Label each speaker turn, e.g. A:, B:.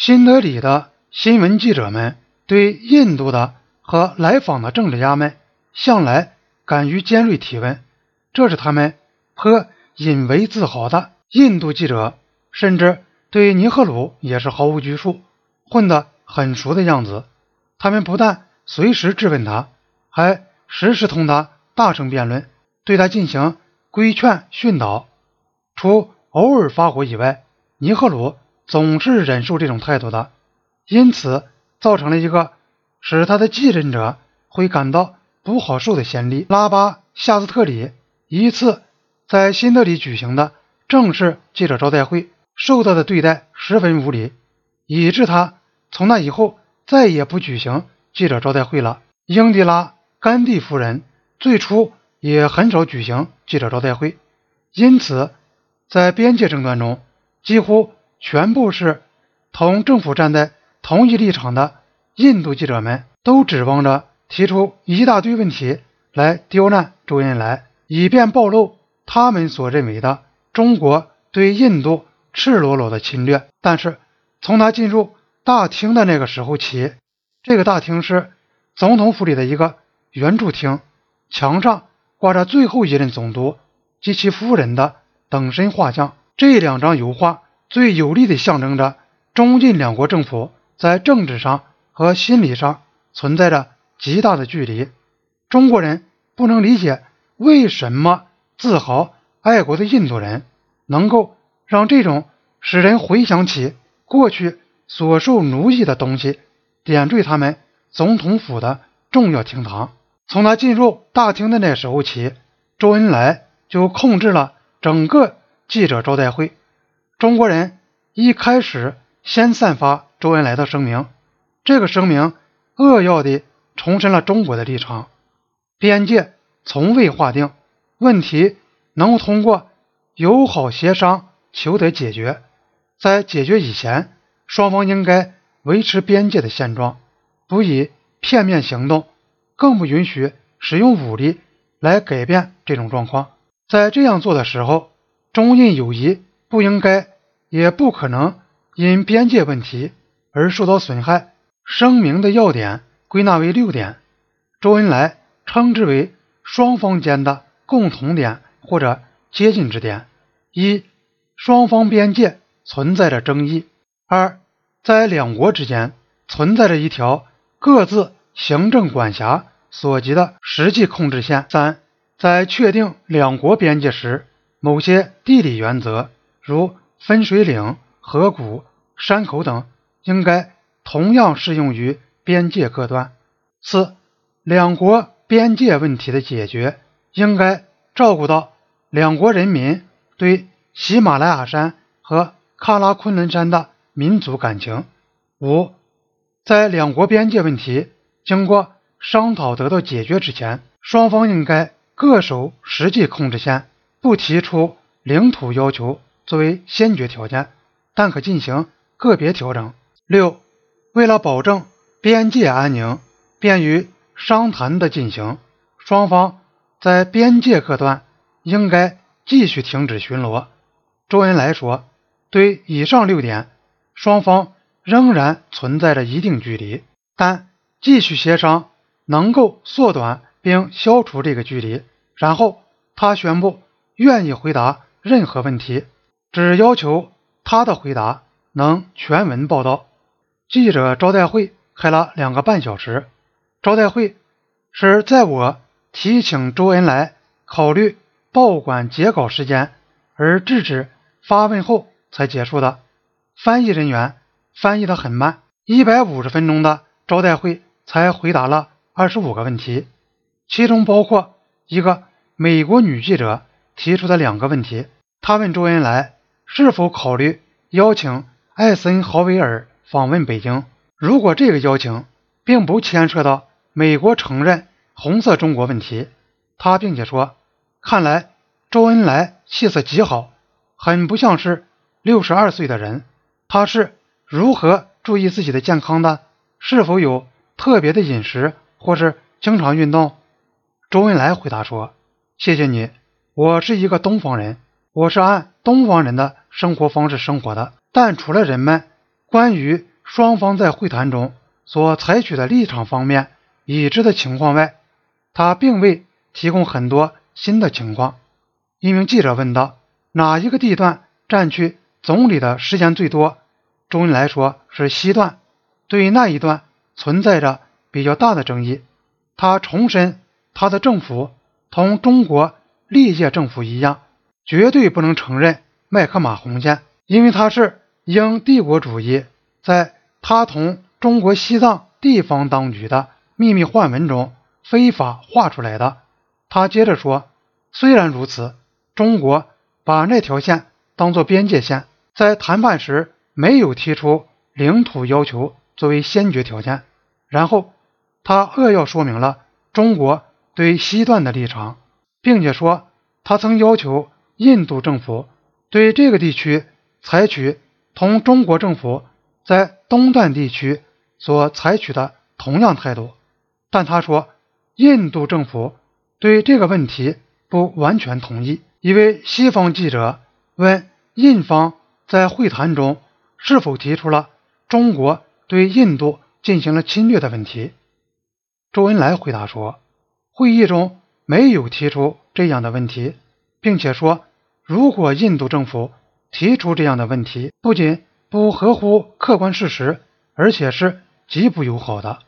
A: 新德里的新闻记者们对印度的和来访的政治家们向来敢于尖锐提问，这是他们颇引为自豪的。印度记者甚至对尼赫鲁也是毫无拘束，混得很熟的样子。他们不但随时质问他，还时时同他大声辩论，对他进行规劝训导。除偶尔发火以外，尼赫鲁总是忍受这种态度的，因此造成了一个使他的继任者会感到不好受的先例。拉巴夏斯特里一次在新德里举行的正式记者招待会受到的对待十分无礼，以致他从那以后再也不举行记者招待会了。英迪拉·甘地夫人最初也很少举行记者招待会，因此。在边界争端中，几乎全部是同政府站在同一立场的印度记者们，都指望着提出一大堆问题来刁难周恩来，以便暴露他们所认为的中国对印度赤裸裸的侵略。但是，从他进入大厅的那个时候起，这个大厅是总统府里的一个圆柱厅，墙上挂着最后一任总督及其夫人的。等身画像，这两张油画最有力地象征着中印两国政府在政治上和心理上存在着极大的距离。中国人不能理解为什么自豪爱国的印度人能够让这种使人回想起过去所受奴役的东西点缀他们总统府的重要厅堂。从他进入大厅的那时候起，周恩来就控制了。整个记者招待会，中国人一开始先散发周恩来的声明，这个声明扼要地重申了中国的立场：边界从未划定，问题能通过友好协商求得解决。在解决以前，双方应该维持边界的现状，不以片面行动，更不允许使用武力来改变这种状况。在这样做的时候，中印友谊不应该也不可能因边界问题而受到损害。声明的要点归纳为六点，周恩来称之为双方间的共同点或者接近之点：一、双方边界存在着争议；二、在两国之间存在着一条各自行政管辖所及的实际控制线；三。在确定两国边界时，某些地理原则，如分水岭、河谷、山口等，应该同样适用于边界各端。四、两国边界问题的解决，应该照顾到两国人民对喜马拉雅山和喀拉昆仑山的民族感情。五、在两国边界问题经过商讨得到解决之前，双方应该。各守实际控制线，不提出领土要求作为先决条件，但可进行个别调整。六，为了保证边界安宁，便于商谈的进行，双方在边界各段应该继续停止巡逻。周恩来说，对以上六点，双方仍然存在着一定距离，但继续协商能够缩短并消除这个距离。然后他宣布愿意回答任何问题，只要求他的回答能全文报道。记者招待会开了两个半小时，招待会是在我提请周恩来考虑报馆截稿时间而制止发问后才结束的。翻译人员翻译的很慢，一百五十分钟的招待会才回答了二十五个问题，其中包括一个。美国女记者提出的两个问题，她问周恩来是否考虑邀请艾森豪威尔访问北京。如果这个邀请并不牵涉到美国承认红色中国问题，他并且说，看来周恩来气色极好，很不像是六十二岁的人。他是如何注意自己的健康的？是否有特别的饮食，或是经常运动？周恩来回答说。谢谢你，我是一个东方人，我是按东方人的生活方式生活的。但除了人们关于双方在会谈中所采取的立场方面已知的情况外，他并未提供很多新的情况。一名记者问道：“哪一个地段占据总理的时间最多？”周恩来说是西段，对于那一段存在着比较大的争议。他重申，他的政府同中国历届政府一样，绝对不能承认麦克马洪线，因为他是英帝国主义在他同中国西藏地方当局的秘密换文中非法画出来的。他接着说，虽然如此，中国把那条线当作边界线，在谈判时没有提出领土要求作为先决条件。然后。他扼要说明了中国对西段的立场，并且说他曾要求印度政府对这个地区采取同中国政府在东段地区所采取的同样态度。但他说，印度政府对这个问题不完全同意。一位西方记者问印方在会谈中是否提出了中国对印度进行了侵略的问题。周恩来回答说：“会议中没有提出这样的问题，并且说，如果印度政府提出这样的问题，不仅不合乎客观事实，而且是极不友好的。”